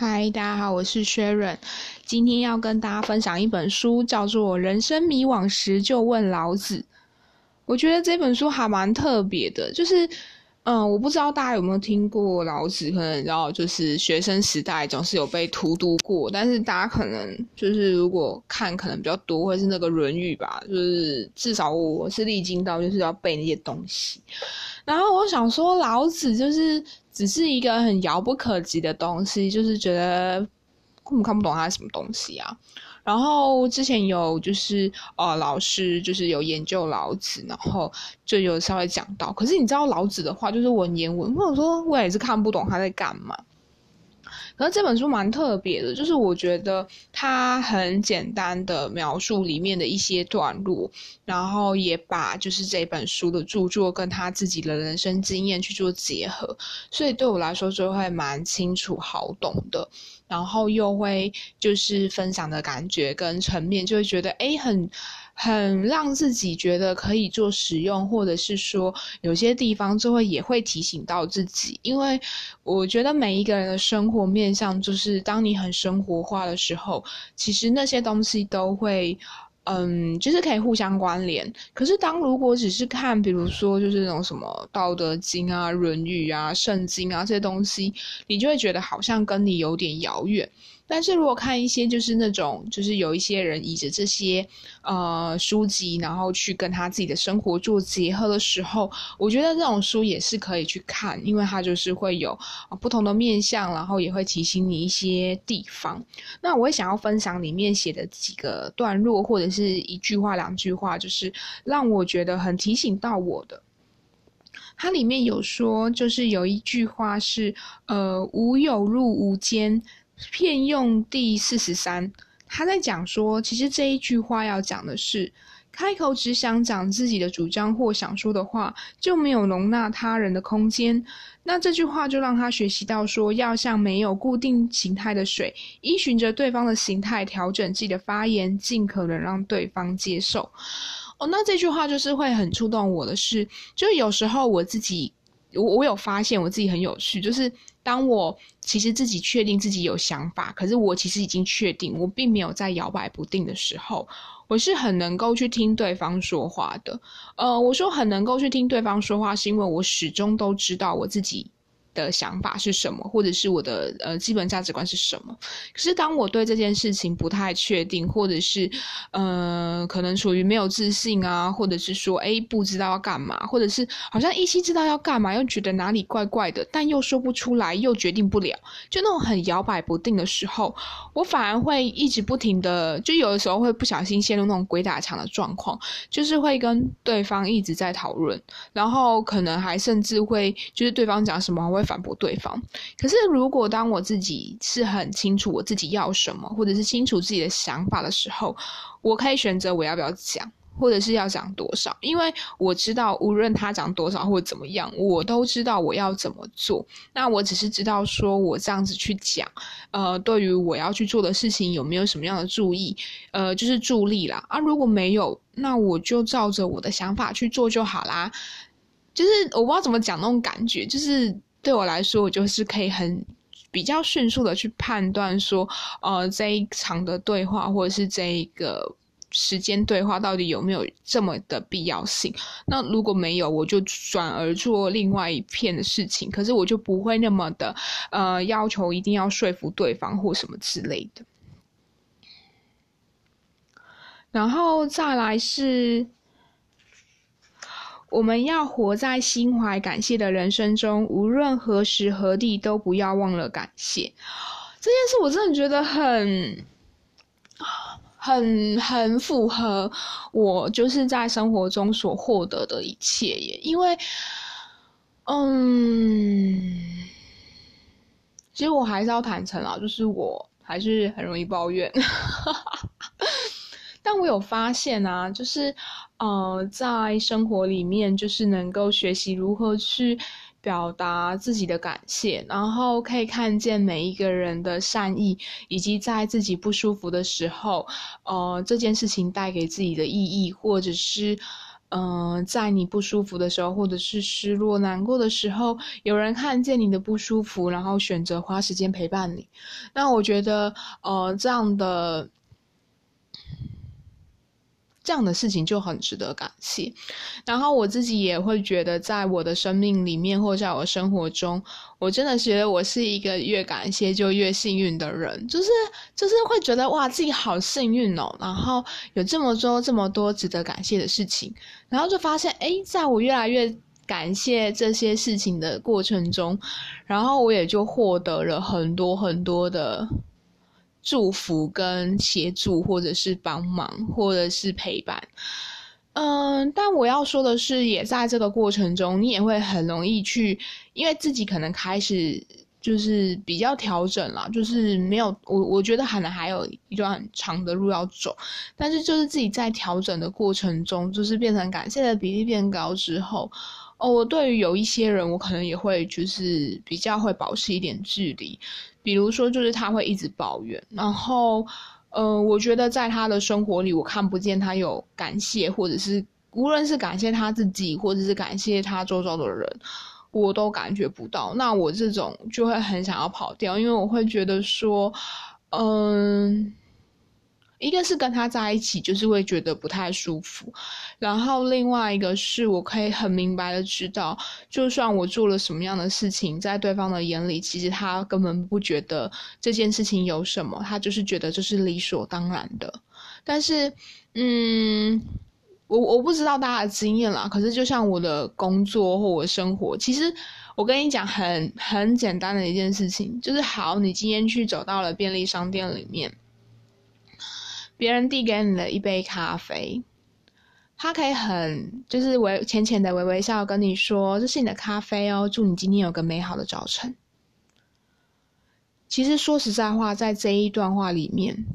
嗨，大家好，我是 Sharon，今天要跟大家分享一本书，叫做《人生迷惘时就问老子》。我觉得这本书还蛮特别的，就是，嗯，我不知道大家有没有听过老子，可能然后，就是学生时代总是有被荼毒过，但是大家可能就是如果看可能比较多，会是那个《论语》吧，就是至少我是历经到就是要背那些东西。然后我想说，老子就是只是一个很遥不可及的东西，就是觉得根本看不懂他什么东西啊。然后之前有就是呃老师就是有研究老子，然后就有稍微讲到。可是你知道老子的话就是文言文，或者说我也是看不懂他在干嘛。可是这本书蛮特别的，就是我觉得它很简单的描述里面的一些段落，然后也把就是这本书的著作跟他自己的人生经验去做结合，所以对我来说就会蛮清楚好懂的。然后又会就是分享的感觉跟层面，就会觉得哎，很很让自己觉得可以做使用，或者是说有些地方就会也会提醒到自己，因为我觉得每一个人的生活面向，就是当你很生活化的时候，其实那些东西都会。嗯，就是可以互相关联。可是，当如果只是看，比如说，就是那种什么《道德经》啊、《论语》啊、《圣经》啊这些东西，你就会觉得好像跟你有点遥远。但是如果看一些就是那种就是有一些人以着这些呃书籍，然后去跟他自己的生活做结合的时候，我觉得这种书也是可以去看，因为它就是会有不同的面向，然后也会提醒你一些地方。那我也想要分享里面写的几个段落，或者是一句话、两句话，就是让我觉得很提醒到我的。它里面有说，就是有一句话是呃“无有入无间”。片用第四十三，他在讲说，其实这一句话要讲的是，开口只想讲自己的主张或想说的话，就没有容纳他人的空间。那这句话就让他学习到说，要像没有固定形态的水，依循着对方的形态调整自己的发言，尽可能让对方接受。哦，那这句话就是会很触动我的是，就有时候我自己，我我有发现我自己很有趣，就是。当我其实自己确定自己有想法，可是我其实已经确定我并没有在摇摆不定的时候，我是很能够去听对方说话的。呃，我说很能够去听对方说话，是因为我始终都知道我自己。的想法是什么，或者是我的呃基本价值观是什么？可是当我对这件事情不太确定，或者是呃可能属于没有自信啊，或者是说哎不知道要干嘛，或者是好像依稀知道要干嘛，又觉得哪里怪怪的，但又说不出来，又决定不了，就那种很摇摆不定的时候，我反而会一直不停的，就有的时候会不小心陷入那种鬼打墙的状况，就是会跟对方一直在讨论，然后可能还甚至会就是对方讲什么会。反驳对方。可是，如果当我自己是很清楚我自己要什么，或者是清楚自己的想法的时候，我可以选择我要不要讲，或者是要讲多少。因为我知道，无论他讲多少或者怎么样，我都知道我要怎么做。那我只是知道，说我这样子去讲，呃，对于我要去做的事情有没有什么样的注意，呃，就是助力啦。啊，如果没有，那我就照着我的想法去做就好啦。就是我不知道怎么讲那种感觉，就是。对我来说，我就是可以很比较迅速的去判断说，呃，这一场的对话或者是这一个时间对话到底有没有这么的必要性。那如果没有，我就转而做另外一片的事情。可是我就不会那么的呃要求一定要说服对方或什么之类的。然后再来是。我们要活在心怀感谢的人生中，无论何时何地，都不要忘了感谢。这件事我真的觉得很、很、很符合我就是在生活中所获得的一切耶。因为，嗯，其实我还是要坦诚啊，就是我还是很容易抱怨。但我有发现啊，就是，呃，在生活里面，就是能够学习如何去表达自己的感谢，然后可以看见每一个人的善意，以及在自己不舒服的时候，呃，这件事情带给自己的意义，或者是，嗯，在你不舒服的时候，或者是失落、难过的时候，有人看见你的不舒服，然后选择花时间陪伴你。那我觉得，呃，这样的。这样的事情就很值得感谢，然后我自己也会觉得，在我的生命里面，或在我生活中，我真的觉得我是一个越感谢就越幸运的人，就是就是会觉得哇，自己好幸运哦，然后有这么多这么多值得感谢的事情，然后就发现，哎，在我越来越感谢这些事情的过程中，然后我也就获得了很多很多的。祝福跟协助，或者是帮忙，或者是陪伴，嗯，但我要说的是，也在这个过程中，你也会很容易去，因为自己可能开始就是比较调整了，就是没有我，我觉得可能还有一段很长的路要走，但是就是自己在调整的过程中，就是变成感谢的比例变高之后，哦，我对于有一些人，我可能也会就是比较会保持一点距离。比如说，就是他会一直抱怨，然后，呃，我觉得在他的生活里，我看不见他有感谢，或者是无论是感谢他自己，或者是感谢他周遭的人，我都感觉不到。那我这种就会很想要跑掉，因为我会觉得说，嗯。一个是跟他在一起，就是会觉得不太舒服，然后另外一个是我可以很明白的知道，就算我做了什么样的事情，在对方的眼里，其实他根本不觉得这件事情有什么，他就是觉得这是理所当然的。但是，嗯，我我不知道大家的经验啦，可是就像我的工作或我的生活，其实我跟你讲很很简单的一件事情，就是好，你今天去走到了便利商店里面。别人递给你的一杯咖啡，他可以很就是微浅浅的微微笑跟你说：“这是你的咖啡哦，祝你今天有个美好的早晨。”其实说实在话，在这一段话里面，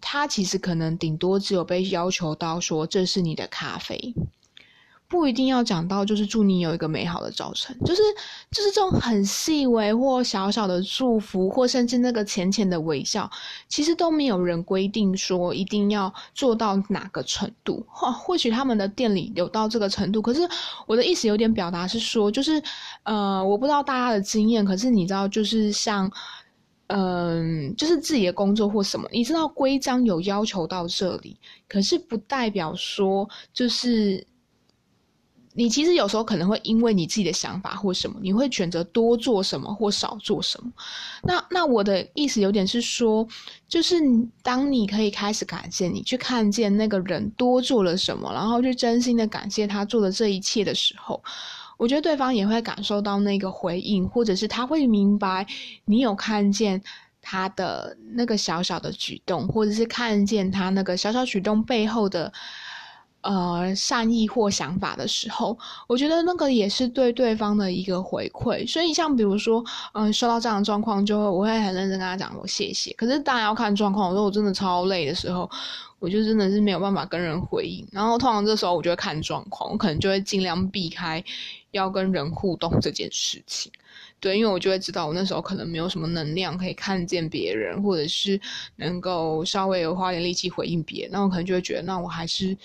他其实可能顶多只有被要求到说：“这是你的咖啡。”不一定要讲到，就是祝你有一个美好的早晨，就是就是这种很细微或小小的祝福，或甚至那个浅浅的微笑，其实都没有人规定说一定要做到哪个程度。或 或许他们的店里有到这个程度，可是我的意思有点表达是说，就是呃，我不知道大家的经验，可是你知道，就是像嗯，就是自己的工作或什么，你知道规章有要求到这里，可是不代表说就是。你其实有时候可能会因为你自己的想法或什么，你会选择多做什么或少做什么。那那我的意思有点是说，就是当你可以开始感谢你去看见那个人多做了什么，然后去真心的感谢他做的这一切的时候，我觉得对方也会感受到那个回应，或者是他会明白你有看见他的那个小小的举动，或者是看见他那个小小举动背后的。呃，善意或想法的时候，我觉得那个也是对对方的一个回馈。所以，像比如说，嗯，收到这样的状况，就会我会很认真跟他讲我谢谢。可是当然要看状况，我说我真的超累的时候，我就真的是没有办法跟人回应。然后通常这时候，我就会看状况，我可能就会尽量避开要跟人互动这件事情。对，因为我就会知道我那时候可能没有什么能量可以看见别人，或者是能够稍微有花点力气回应别人，那我可能就会觉得，那我还是。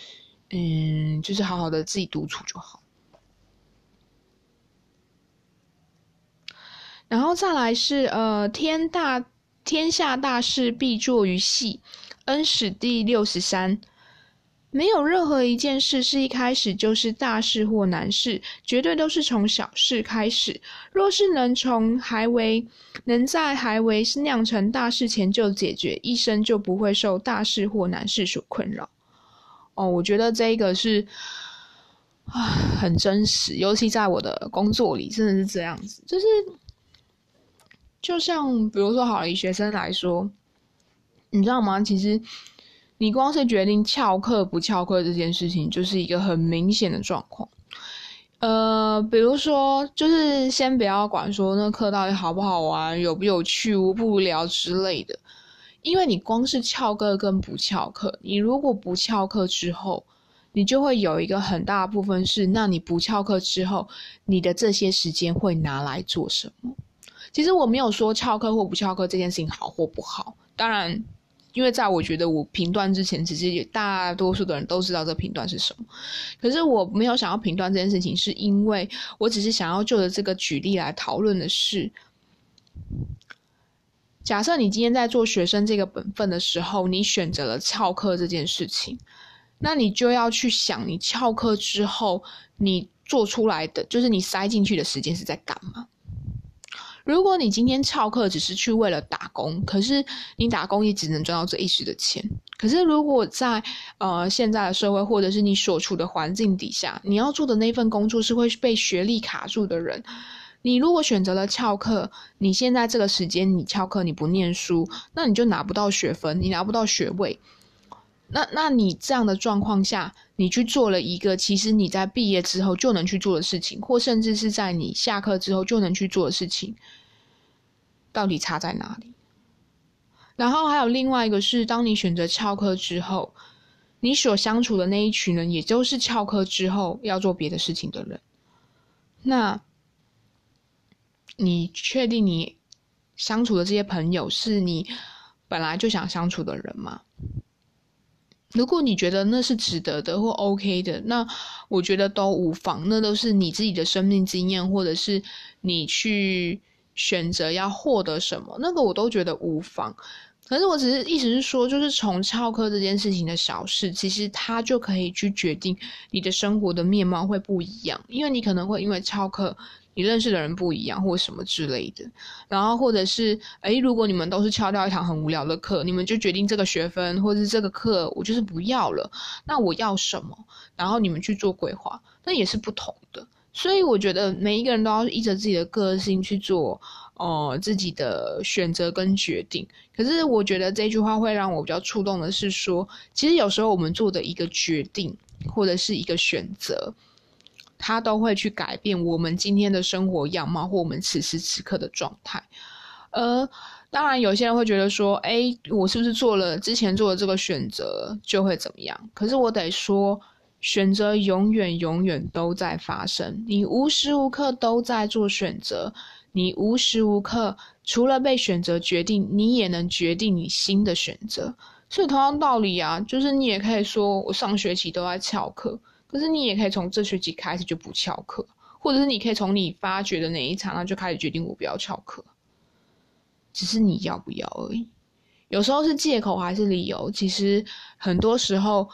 嗯，就是好好的自己独处就好。然后再来是呃，天大天下大事必作于细。恩史第六十三，没有任何一件事是一开始就是大事或难事，绝对都是从小事开始。若是能从还为能在还为酿成大事前就解决，一生就不会受大事或难事所困扰。哦，我觉得这个是啊，很真实，尤其在我的工作里，真的是这样子。就是，就像比如说，好了，以学生来说，你知道吗？其实你光是决定翘课不翘课这件事情，就是一个很明显的状况。呃，比如说，就是先不要管说那课到底好不好玩、有不有趣、无不无聊之类的。因为你光是翘课跟不翘课，你如果不翘课之后，你就会有一个很大部分是，那你不翘课之后，你的这些时间会拿来做什么？其实我没有说翘课或不翘课这件事情好或不好，当然因为在我觉得我评断之前，其实大多数的人都知道这评断是什么。可是我没有想要评断这件事情，是因为我只是想要就着这个举例来讨论的是。假设你今天在做学生这个本分的时候，你选择了翘课这件事情，那你就要去想，你翘课之后，你做出来的就是你塞进去的时间是在干嘛？如果你今天翘课只是去为了打工，可是你打工也只能赚到这一时的钱。可是如果在呃现在的社会，或者是你所处的环境底下，你要做的那份工作是会被学历卡住的人。你如果选择了翘课，你现在这个时间你翘课你不念书，那你就拿不到学分，你拿不到学位。那那你这样的状况下，你去做了一个其实你在毕业之后就能去做的事情，或甚至是在你下课之后就能去做的事情，到底差在哪里？然后还有另外一个是，当你选择翘课之后，你所相处的那一群人，也就是翘课之后要做别的事情的人，那。你确定你相处的这些朋友是你本来就想相处的人吗？如果你觉得那是值得的或 OK 的，那我觉得都无妨。那都是你自己的生命经验，或者是你去选择要获得什么，那个我都觉得无妨。可是我只是意思是说，就是从翘课这件事情的小事，其实它就可以去决定你的生活的面貌会不一样，因为你可能会因为翘课。你认识的人不一样，或什么之类的，然后或者是，诶，如果你们都是翘掉一堂很无聊的课，你们就决定这个学分或者是这个课，我就是不要了。那我要什么？然后你们去做规划，那也是不同的。所以我觉得每一个人都要依着自己的个性去做，哦，自己的选择跟决定。可是我觉得这句话会让我比较触动的是说，其实有时候我们做的一个决定或者是一个选择。他都会去改变我们今天的生活样貌，或我们此时此刻的状态。呃，当然，有些人会觉得说：“哎，我是不是做了之前做的这个选择就会怎么样？”可是我得说，选择永远永远都在发生，你无时无刻都在做选择，你无时无刻除了被选择决定，你也能决定你新的选择。所以同样道理啊，就是你也可以说我上学期都在翘课。可是你也可以从这学期开始就不翘课，或者是你可以从你发觉的哪一场，那就开始决定我不要翘课。只是你要不要而已。有时候是借口还是理由，其实很多时候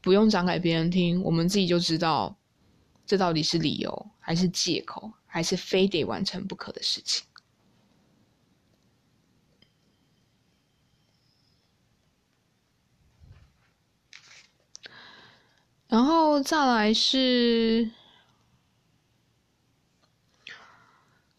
不用讲给别人听，我们自己就知道这到底是理由还是借口，还是非得完成不可的事情。然后再来是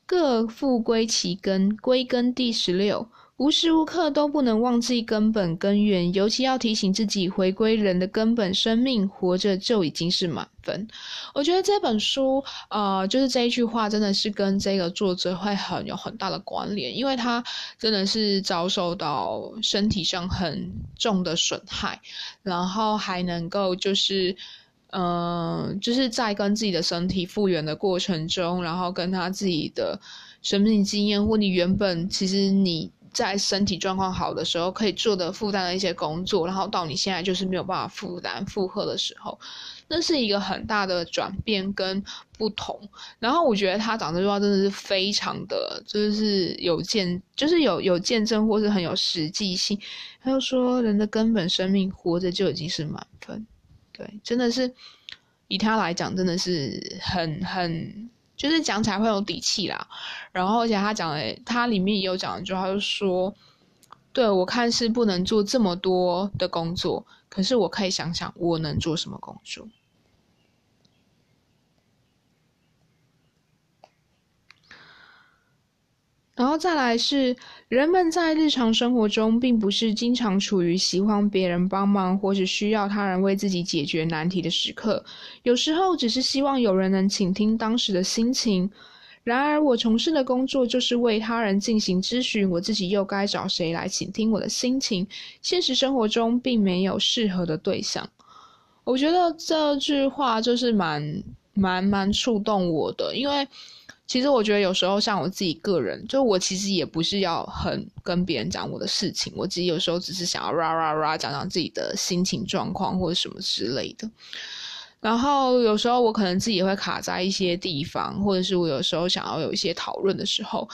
各复归其根，归根第十六。无时无刻都不能忘记根本根源，尤其要提醒自己回归人的根本生命，活着就已经是满分。我觉得这本书，呃，就是这一句话，真的是跟这个作者会很有很大的关联，因为他真的是遭受到身体上很重的损害，然后还能够就是，嗯，就是在跟自己的身体复原的过程中，然后跟他自己的生命经验，或你原本其实你。在身体状况好的时候可以做的负担的一些工作，然后到你现在就是没有办法负担负荷的时候，那是一个很大的转变跟不同。然后我觉得他讲这句话真的是非常的，就是有见，就是有有见证或是很有实际性。他就说，人的根本生命活着就已经是满分，对，真的是以他来讲，真的是很很。就是讲起来会有底气啦，然后而且他讲的，他里面也有讲一句话，就说：“对我看是不能做这么多的工作，可是我可以想想我能做什么工作。”后再来是，人们在日常生活中，并不是经常处于喜欢别人帮忙，或是需要他人为自己解决难题的时刻。有时候，只是希望有人能倾听当时的心情。然而，我从事的工作就是为他人进行咨询，我自己又该找谁来倾听我的心情？现实生活中并没有适合的对象。我觉得这句话就是蛮蛮蛮触动我的，因为。其实我觉得有时候像我自己个人，就我其实也不是要很跟别人讲我的事情，我自己有时候只是想要啦啦啦讲讲自己的心情状况或者什么之类的。然后有时候我可能自己也会卡在一些地方，或者是我有时候想要有一些讨论的时候，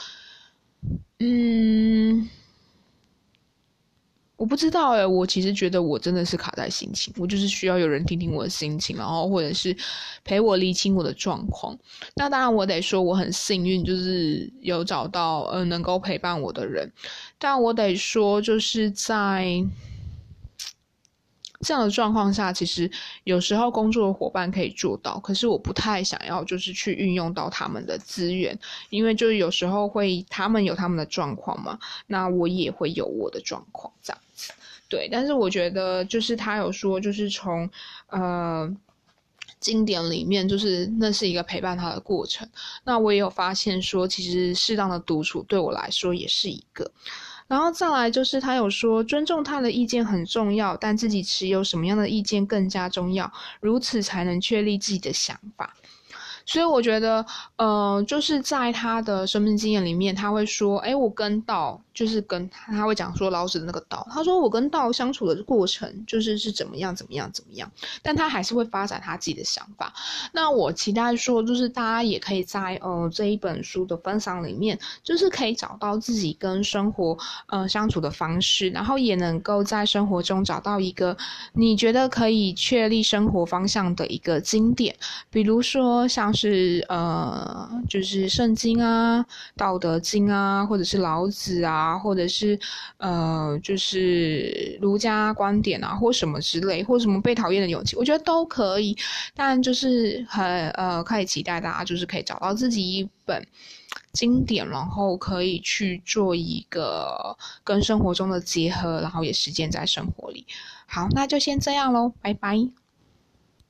嗯。我不知道哎，我其实觉得我真的是卡在心情，我就是需要有人听听我的心情，然后或者是陪我理清我的状况。那当然，我得说我很幸运，就是有找到呃能够陪伴我的人。但我得说，就是在这样的状况下，其实有时候工作的伙伴可以做到，可是我不太想要就是去运用到他们的资源，因为就是有时候会他们有他们的状况嘛，那我也会有我的状况这样。对，但是我觉得就是他有说，就是从呃经典里面，就是那是一个陪伴他的过程。那我也有发现说，其实适当的独处对我来说也是一个。然后再来就是他有说，尊重他的意见很重要，但自己持有什么样的意见更加重要，如此才能确立自己的想法。所以我觉得，呃，就是在他的生命经验里面，他会说，哎，我跟道。就是跟他会讲说老子的那个道，他说我跟道相处的过程就是是怎么样怎么样怎么样，但他还是会发展他自己的想法。那我期待说，就是大家也可以在呃这一本书的分享里面，就是可以找到自己跟生活呃相处的方式，然后也能够在生活中找到一个你觉得可以确立生活方向的一个经典，比如说像是呃就是圣经啊、道德经啊，或者是老子啊。或者是，呃，就是儒家观点啊，或什么之类，或什么被讨厌的勇气，我觉得都可以。但就是很呃，可以期待大家就是可以找到自己一本经典，然后可以去做一个跟生活中的结合，然后也实践在生活里。好，那就先这样喽，拜拜。